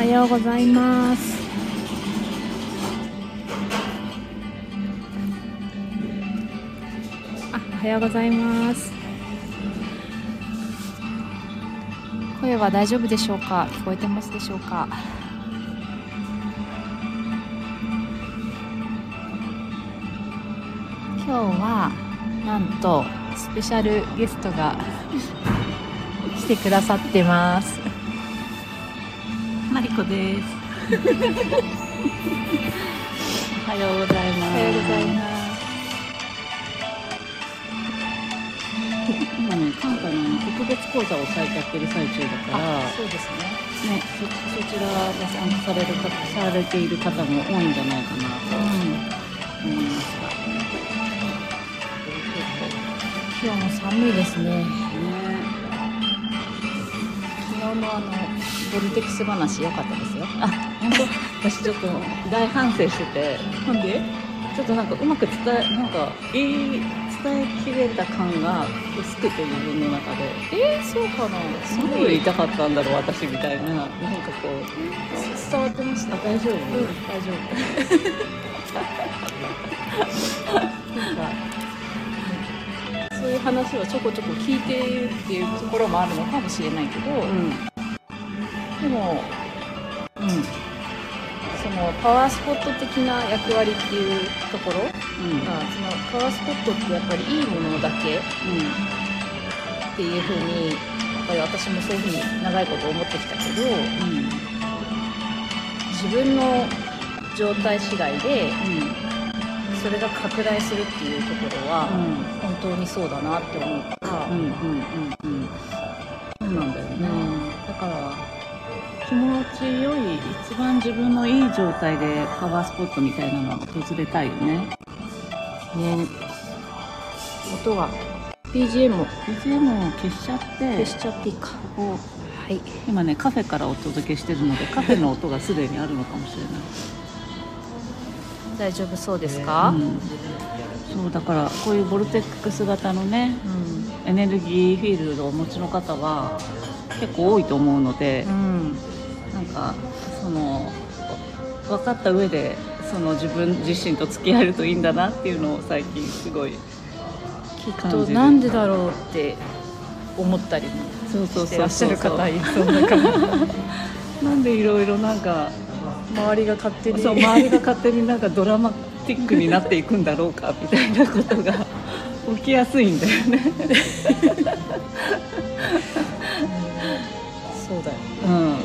はようございます。あおはようございます。声は大丈夫でしょうか？聞こえてますでしょうか？今日はなんとスペシャルゲストが 来てくださってます。マリコです。おはようございます。おはようございます今ね、関西の特別講座をされてやってる最中だから、そうですねね、そそちらが参加される方、されている方も多いんじゃないかなと思いますが。今日も寒いですねね、昨日のあのボルテックス話良かったですよ。あ、本当、私ちょっと大反省してて、なんで？ちょっとなんかうまく伝え、なんか言い伝えきれた感が薄くて自分の中で。えー、そうかな。すごい言いたかったんだろう私みたいな。なんかこう。伝わってました。あ大丈夫、うん大丈夫 そういう話をちょこちょこ聞いてるっていうところもあるのかもしれないけど、うん。でもうん。そのパワースポット的な役割っていうところが、うん。そのパワースポットってやっぱりいいものだけっていうふうにやっぱり私もそういうふうに長いこと思ってきたけどうん。自分の状態次第でそれが拡大するっていうところは本当にそうだなって思うから、うんうんうん。うんそうなんだよね、だから気持ちよい一番自分のいい状態でパワースポットみたいなのを訪れたいよね。ね。音が BGM を BGM を消しちゃって。消しちゃっていいか。ここはい。今ねカフェからお届けしてるのでカフェの音がすでにあるのかもしれない大丈夫そうですか、うん、そうだからこういうボルテックス型のねうん。エネルギーフィールドをお持ちの方は結構多いと思うので、うん。なんかその分かった上でその自分自身と付き合えるといいんだなっていうのを最近すごいきっ感じるとなんでだろうって思ったりもしてらっしゃる方いそうだからなんでいろいろなんか周りが勝手に。そう周りが勝手になんかドラマティックになっていくんだろうかみたいなことが 起きやすいんだよね。そうだよ、うん。だ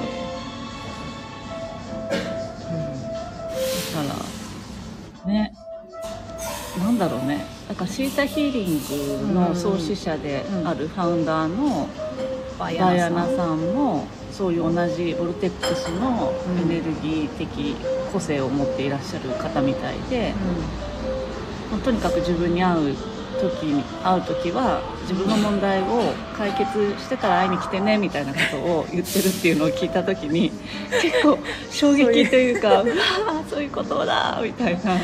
からね。なんだろうね。だからシータヒーリングの創始者であるファウンダーのバダイアナさんもそういう同じボルテックスのエネルギー的個性を持っていらっしゃる方みたいで、もうとにかく自分に会う時に会う時は自分の問題を解決してから会いに来てねみたいなことを言ってるっていうのを聞いた時に 結構衝撃というかうわー そういうことだみたいな。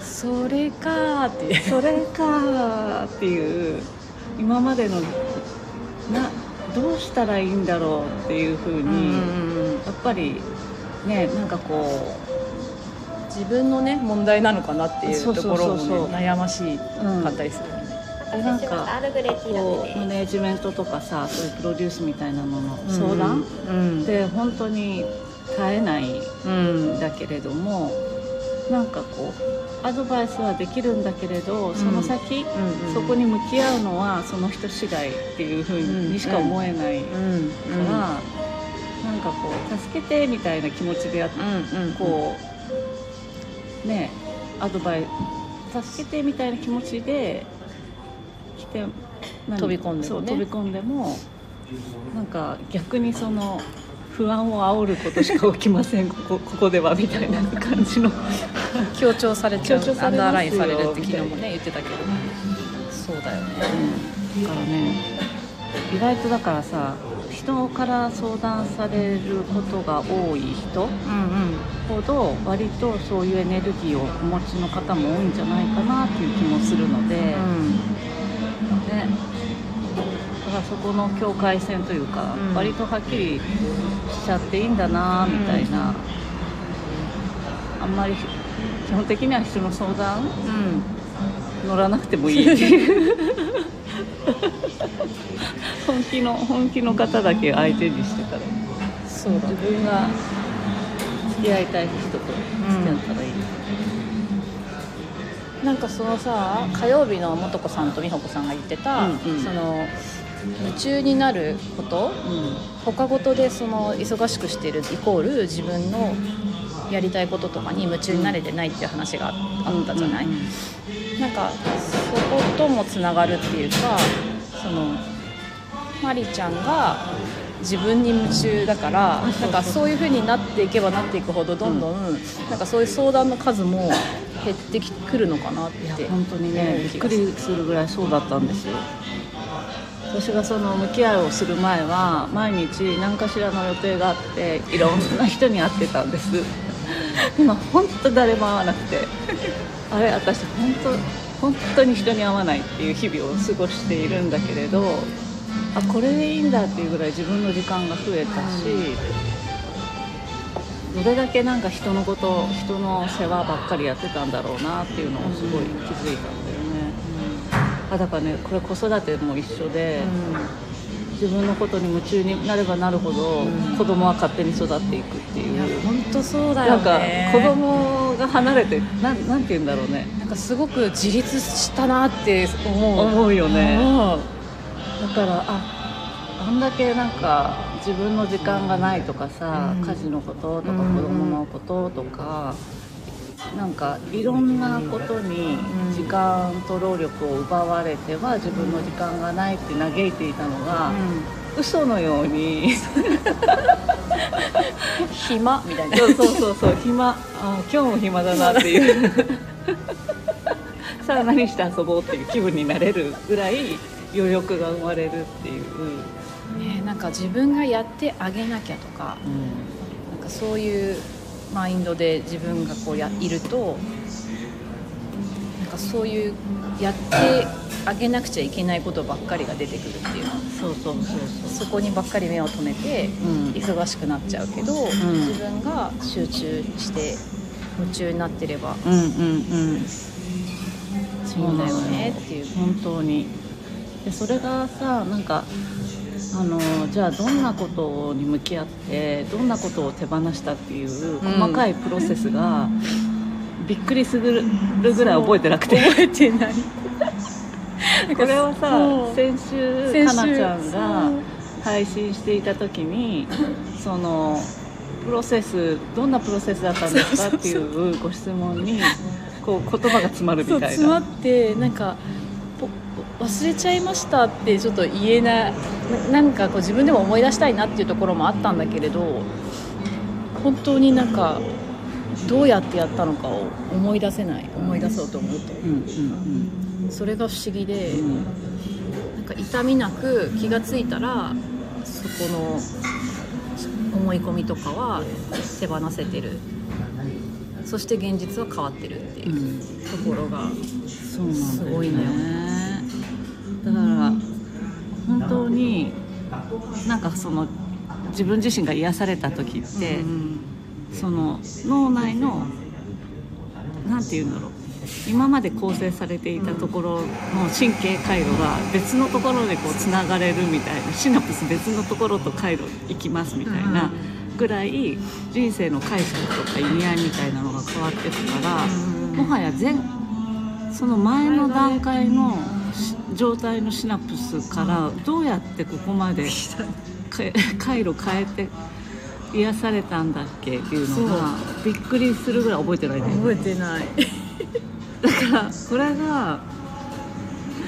それかーってそれかーっていう今までのなどうしたらいいんだろうっていうふうに、やっぱりねなんかこ自分のね問題なのかなっていうところも、悩ましいうんかったりするよね、うなんかこうテマネージメントとかさそういうプロデュースみたいなのの相談、うん。で本当に絶えないうんんだけれどもなんかこうアドバイスはできるんだけれどその先、うんそこに向き合うのはその人次第っていうふうにしか思えないかうんら、なんかこう助けてみたいな気持ちでやっうんうん。こうねアドバイス助けてみたいな気持ちで来て何飛び込んでもね。そう飛び込んでもなんか逆にその不安を煽ることしか起きません。ここここではみたいな感じの。強調されちゃう強調さアンダーラインされるって昨日もね言ってたけど。そうだよね。だからね意外とだからさ人から相談されることが多い人うんうんほど割とそういうエネルギーをお持ちの方も多いんじゃないかなっていう気もするので、ね、だからそこの境界線というか、うん。割とはっきりしちゃっていいんだなみたいな、あんまり基本的には人の相談？うん。乗らなくてもいい。っていう本気の本気の方だけ相手にしてから。そうだ自分が付き合いたい人と付き合ったらいい、なんかそのさ火曜日の素子さんと美穂子さんが言ってた、うんうん。その夢中になること？他事でその忙しくしてるイコール自分のやりたいこととかに夢中になれてないっていう話がああったじゃない、うんうんなんかそこともつながるっていうかそのマリちゃんが自分に夢中だからあそうそうなんかそういう風になっていけばなっていくほどどんどん、なんかそういう相談の数も減ってくるのかなって。本当にねびっくりするぐらいそうだったんですよ私がその向き合いをする前は毎日何かしらの予定があっていろんな人に会ってたんです。今本当誰も会わなくて。あれ私本当本当に人に会わないっていう日々を過ごしているんだけれどあこれでいいんだっていうぐらい自分の時間が増えたし、どれだけなんか人のこと人の世話ばっかりやってたんだろうなっていうのをすごい気づいたんだよね、あだからねこれ子育ても一緒で、自分のことに夢中になればなるほど、うん。子供は勝手に育っていくっていう、本当そうだよなんかね子供が離れてなんなんて言うんだろうね。なんかすごく自立したなって思う。思うよね。だからああんだけなんか自分の時間がないとかさ、うん。家事のこととかうん子供のこととか、なんかいろんなことに時間と労力を奪われては自分の時間がないって嘆いていたのが、嘘のように。暇？みたいな。そうそうそうそう。暇。あ今日も暇だなっていう。さあ何して遊ぼうっていう気分になれるぐらい余力が生まれるっていう、ねなんか自分がやってあげなきゃとかなんかそういうマインドで自分がこうやいるとなんかそういうやってあげなくちゃいけないことばっかりが出てくるっていう。のそうそうそうそう。そこにばっかり目を留めてうん。忙しくなっちゃうけど、ん。自分が集中して夢中になってればうんうんうん。そうだよねっていう。本当に。でそれがさなんかあのじゃあどんなことに向き合ってどんなことを手放したっていう細かいプロセスが、びっくりするぐらい覚えてなくて覚えてない。これはさ先週かなちゃんが配信していた時にそのプロセスどんなプロセスだったんですかっていうご質問にこう言葉が詰まるみたいな。詰まってなんかぽ忘れちゃいましたってちょっと言えないななんかこう自分でも思い出したいなっていうところもあったんだけれど本当になんかどうやってやったのかを思い出せない思い出そうと思うとうんうん。それが不思議で、うんうんなんか痛みなく気がついたらそこの思い込みとかは手放せてる。そして現実は変わってるっていううん。ところがすごいのよだから本当になんかその自分自身が癒された時って、うんその脳内のなんて言うんだろう。今まで構成されていたところの神経回路が別のところでこうつながれるみたいなシナプス別のところと回路行きますみたいなぐらい人生の解釈とか意味合いみたいなのが変わってくからもはや全その前の段階のし状態のシナプスからどうやってここまでか 回路変えて癒されたんだっけ？っていうのがびっくりするぐらい覚えてないね。覚えてない。だからこれが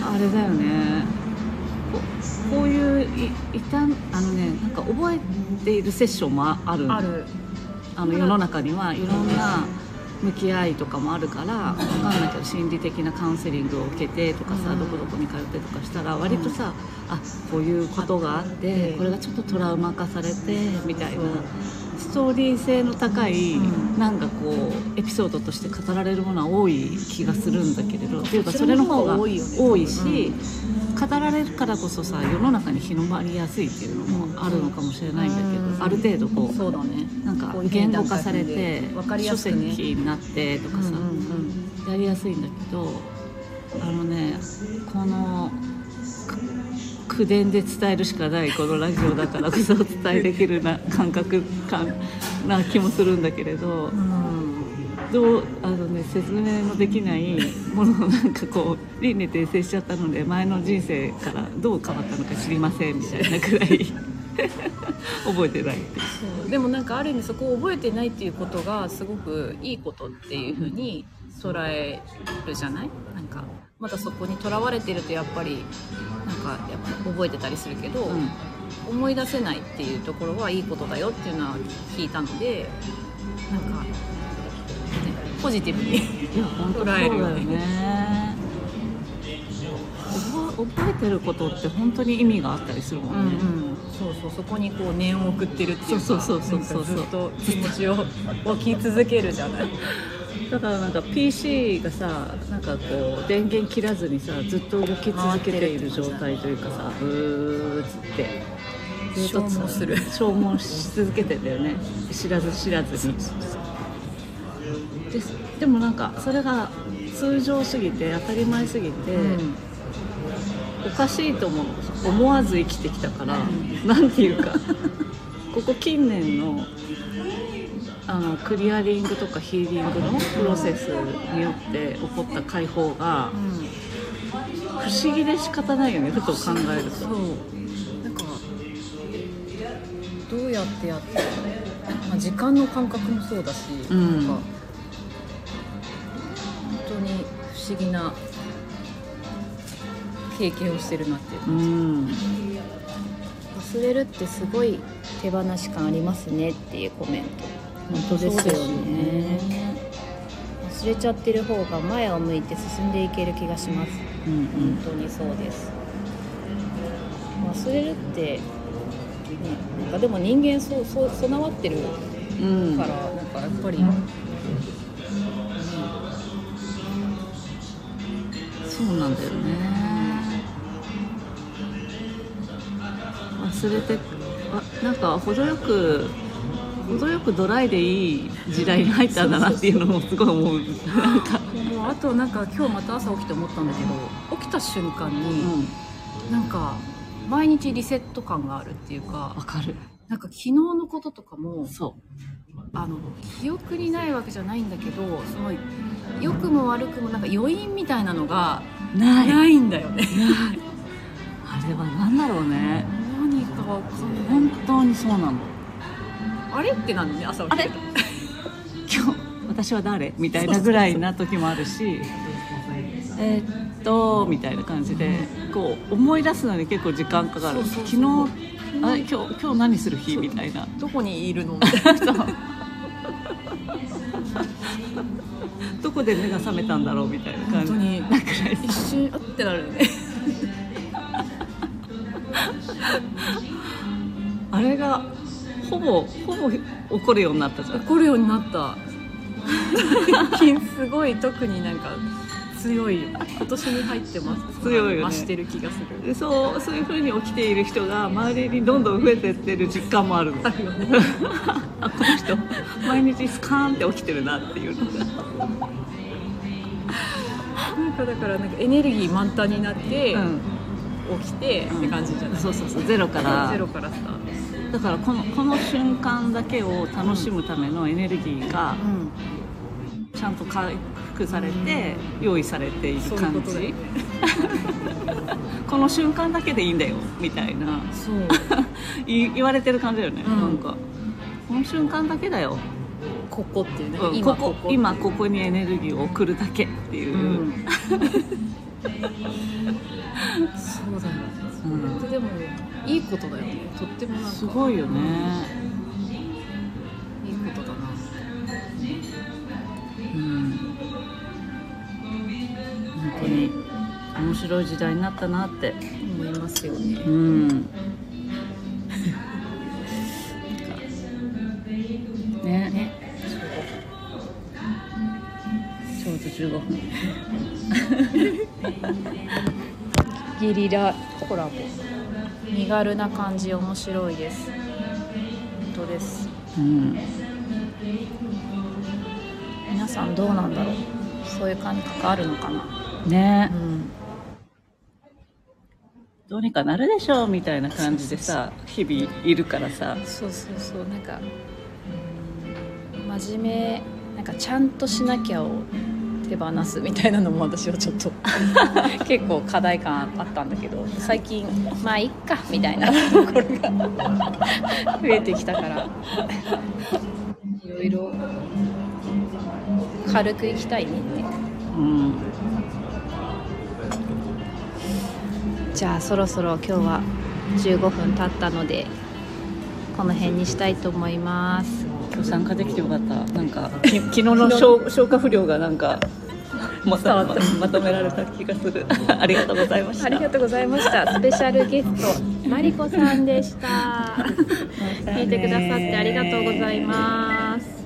あれだよね。ここういうい痛みあのねなんか覚えているセッションもあある。ある。あの世の中にはいろんな向き合いとかもあるからわかんないけど心理的なカウンセリングを受けてとかさ、うん。どこどこに通ってとかしたら割とさ、あこういうことがあってあってこれがちょっとトラウマ化されてみたいなストーリー性の高い、うん。なんかこうエピソードとして語られるものは多い気がするんだけれどっていうかそれの方が多いし、語られるからこそさ世の中に広まりやすいっていうのもあるのかもしれないんだけど、うん。ある程度こうそうだね。なんか言語化されて書籍になってとかさ、うんうんやりやすいんだけどあのねこのく口伝で伝えるしかないこのラジオだからこそお伝えできるな感覚感な気もするんだけれど。うんどうあの、ね、説明のできないものをなんかこう輪廻転生しちゃったので前の人生からどう変わったのか知りませんみたいなくらい。覚えてない。でもなんかある意味そこを覚えてないっていうことがすごくいいことっていうふうに捉えるじゃない？なんかまだそこにとらわれてるとやっぱりなんかやっぱ覚えてたりするけど、うん。思い出せないっていうところはいいことだよっていうのは聞いたのでなんか、ね、ポジティブに捉えるよねね。覚えてることって本当に意味があったりするもんね、そうそう。そこにこう念を送ってるっていうかそうそうそうそうそう。ずっと気持ちを置き続けるじゃないだからなんか PC がさなんかこう電源切らずにさずっと動き続けている状態というかさブーっつって。ずっと消耗する。消耗し続けてんだよね。知らず知らずに。ででもなんかそれが通常すぎて当たり前すぎて、おかしいと思う思わず生きてきたから、なんていうか。ここ近年のあのクリアリングとかヒーリングのプロセスによって起こった解放が不思議で仕方ないよねふと考えると。そう。なんかどうやってやって、まあ、時間の感覚もそうだし、うん。なんか本当に不思議な経験をしてるなっていううん。忘れるってすごい手放し感ありますねっていうコメント本当ですよね。忘れちゃってる方が前を向いて進んでいける気がします。うん本当にそうです。忘れるって、ね、なんかでも人間そうそう備わってるうんうんからなんかやっぱり、うん。そうなんだよね。忘れてあなんか程よく程よくドライでいい時代に入ったんだなっていうのもすごい思う。なんか。もうあとなんか今日また朝起きて思ったんだけど起きた瞬間うに、んなんか毎日リセット感があるっていうかわかる。なんか昨日のこととかもそあの記憶にないわけじゃないんだけどその良くも悪くもなんか余韻みたいなのがうない。ないんだよね。あれは何だろうね。何かわかんない。本当にそうなのあれ？ってなんでね朝起きて今日私は誰みたいなぐらいな時もあるしえーっとみたいな感じでこう思い出すのに結構時間かかるそうそうそう昨日あれ？今日今日何する日みたいなどこにいるのみたいなどこで目が覚めたんだろうみたいな感じ本当になくらい一瞬あってなるよねあれ？がほぼほぼ起こるようになったじゃん。怒るようになった。最近すごい特になんか強い今年に入ってます。強いよね。増してる気がする。でそうそういう風に起きている人が周りにどんどん増えてってる実感もあるの。あるよね。あこの人毎日スカーンって起きてるなっていう。のがなんかだからなんかエネルギー満タンになってうん。起きてって感じじゃない、そうそうそう。ゼロから。ゼロからスタートだからこのこの瞬間だけを楽しむためのエネルギーがちゃんと回復されて用意されている感じ。この瞬間だけでいいんだよみたいな。そう。言 い言われてる感じだよね、うん。なんか。この瞬間だけだよ、ここっていうね、うん今ここ今ここにエネルギーを送るだけっていう、うん。そうだよね。うんでもいいことだよね。とってもなんかすごいよね。いいことだな。うん。本当に面白い時代になったなって。思いますよね。うん。ねね。ちょうど15分ゲリラコラボ身軽な感じ面白いです。本当です。うん。皆さんどうなんだろう。そういう感覚あるのかな。ね。うん。どうにかなるでしょうみたいな感じでさ日々いるからさ。そうそうそう。なんか真面目なんかちゃんとしなきゃを手放すみたいなのも私はちょっと 結構課題感あったんだけど最近まあいっかみたいなところが増えてきたから。いろいろ軽くいきたいねって。うん。じゃあそろそろ今日は15分経ったのでこの辺にしたいと思います今日参加できてよかった。なんかき 昨日の消消化不良がなんかまた。ままとめられた気がする。ありがとうございました。ありがとうございました。スペシャルゲストマリコさんでした。聞いてくださってありがとうございます